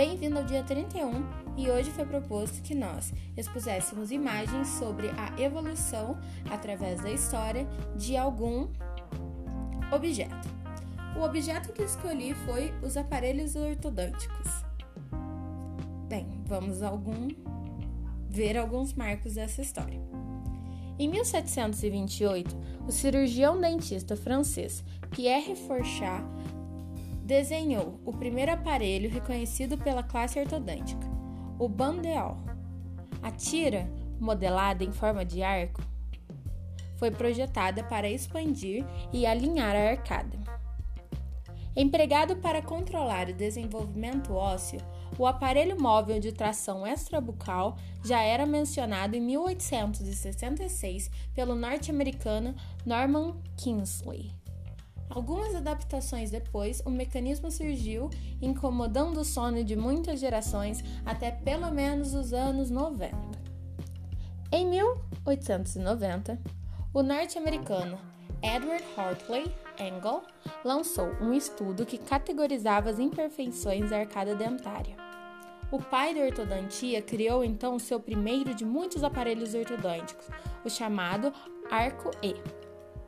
Bem-vindo ao dia 31 e hoje foi proposto que nós expuséssemos imagens sobre a evolução através da história de algum objeto. O objeto que escolhi foi os aparelhos ortodônticos. Bem, vamos algum ver alguns marcos dessa história. Em 1728, o cirurgião dentista francês Pierre Fourchat desenhou o primeiro aparelho reconhecido pela classe ortodôntica, o bandeau. A tira, modelada em forma de arco, foi projetada para expandir e alinhar a arcada. Empregado para controlar o desenvolvimento ósseo, o aparelho móvel de tração extrabucal já era mencionado em 1866 pelo norte-americano Norman Kingsley. Algumas adaptações depois, o mecanismo surgiu, incomodando o sono de muitas gerações até pelo menos os anos 90. Em 1890, o norte-americano Edward Hartley Engel lançou um estudo que categorizava as imperfeições da arcada dentária. O pai da ortodontia criou então seu primeiro de muitos aparelhos ortodônticos, o chamado arco E.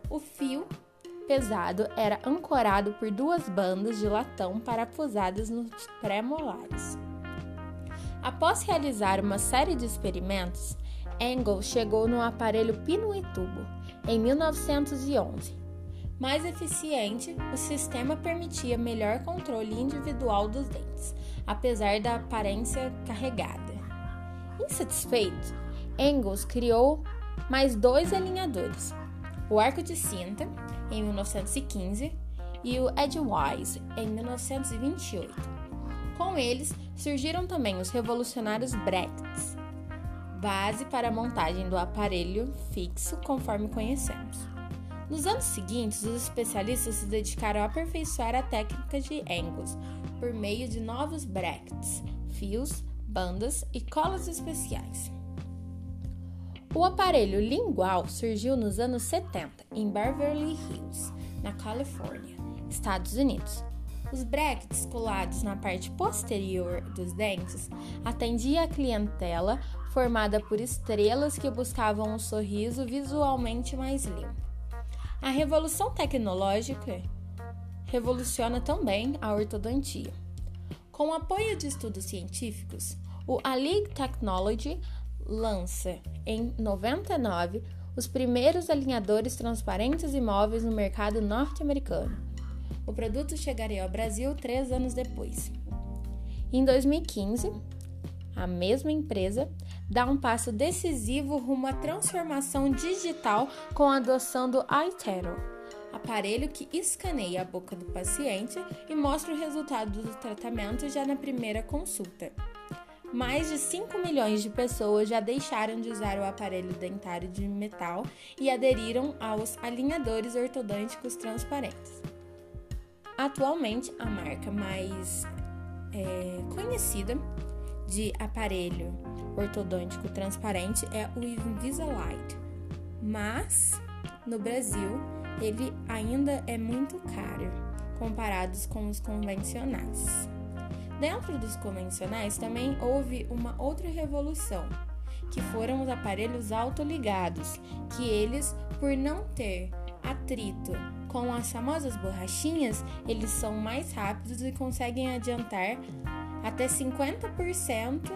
O fio pesado era ancorado por duas bandas de latão parafusadas nos pré-molares. Após realizar uma série de experimentos, Engel chegou no aparelho pino e tubo em 1911. Mais eficiente, o sistema permitia melhor controle individual dos dentes, apesar da aparência carregada. Insatisfeito, Engels criou mais dois alinhadores, o arco de cinta, em 1915, e o Edgewise, em 1928. Com eles, surgiram também os revolucionários brackets, base para a montagem do aparelho fixo conforme conhecemos. Nos anos seguintes, os especialistas se dedicaram a aperfeiçoar a técnica de Engels por meio de novos brackets, fios, bandas e colas especiais. O aparelho lingual surgiu nos anos 70 em Beverly Hills, na Califórnia, Estados Unidos. Os brackets colados na parte posterior dos dentes atendiam a clientela formada por estrelas que buscavam um sorriso visualmente mais limpo. A revolução tecnológica revoluciona também a ortodontia. Com o apoio de estudos científicos, o Alig Technology lança, em 99, os primeiros alinhadores transparentes e móveis no mercado norte-americano. O produto chegaria ao Brasil três anos depois. Em 2015, a mesma empresa dá um passo decisivo rumo à transformação digital com a adoção do iTero, aparelho que escaneia a boca do paciente e mostra o resultado do tratamento já na primeira consulta mais de 5 milhões de pessoas já deixaram de usar o aparelho dentário de metal e aderiram aos alinhadores ortodônticos transparentes. Atualmente, a marca mais é, conhecida de aparelho ortodôntico transparente é o Invisalign, mas no Brasil ele ainda é muito caro comparados com os convencionais. Dentro dos convencionais também houve uma outra revolução, que foram os aparelhos autoligados, que eles, por não ter atrito com as famosas borrachinhas, eles são mais rápidos e conseguem adiantar até 50%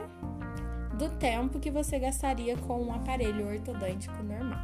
do tempo que você gastaria com um aparelho ortodôntico normal.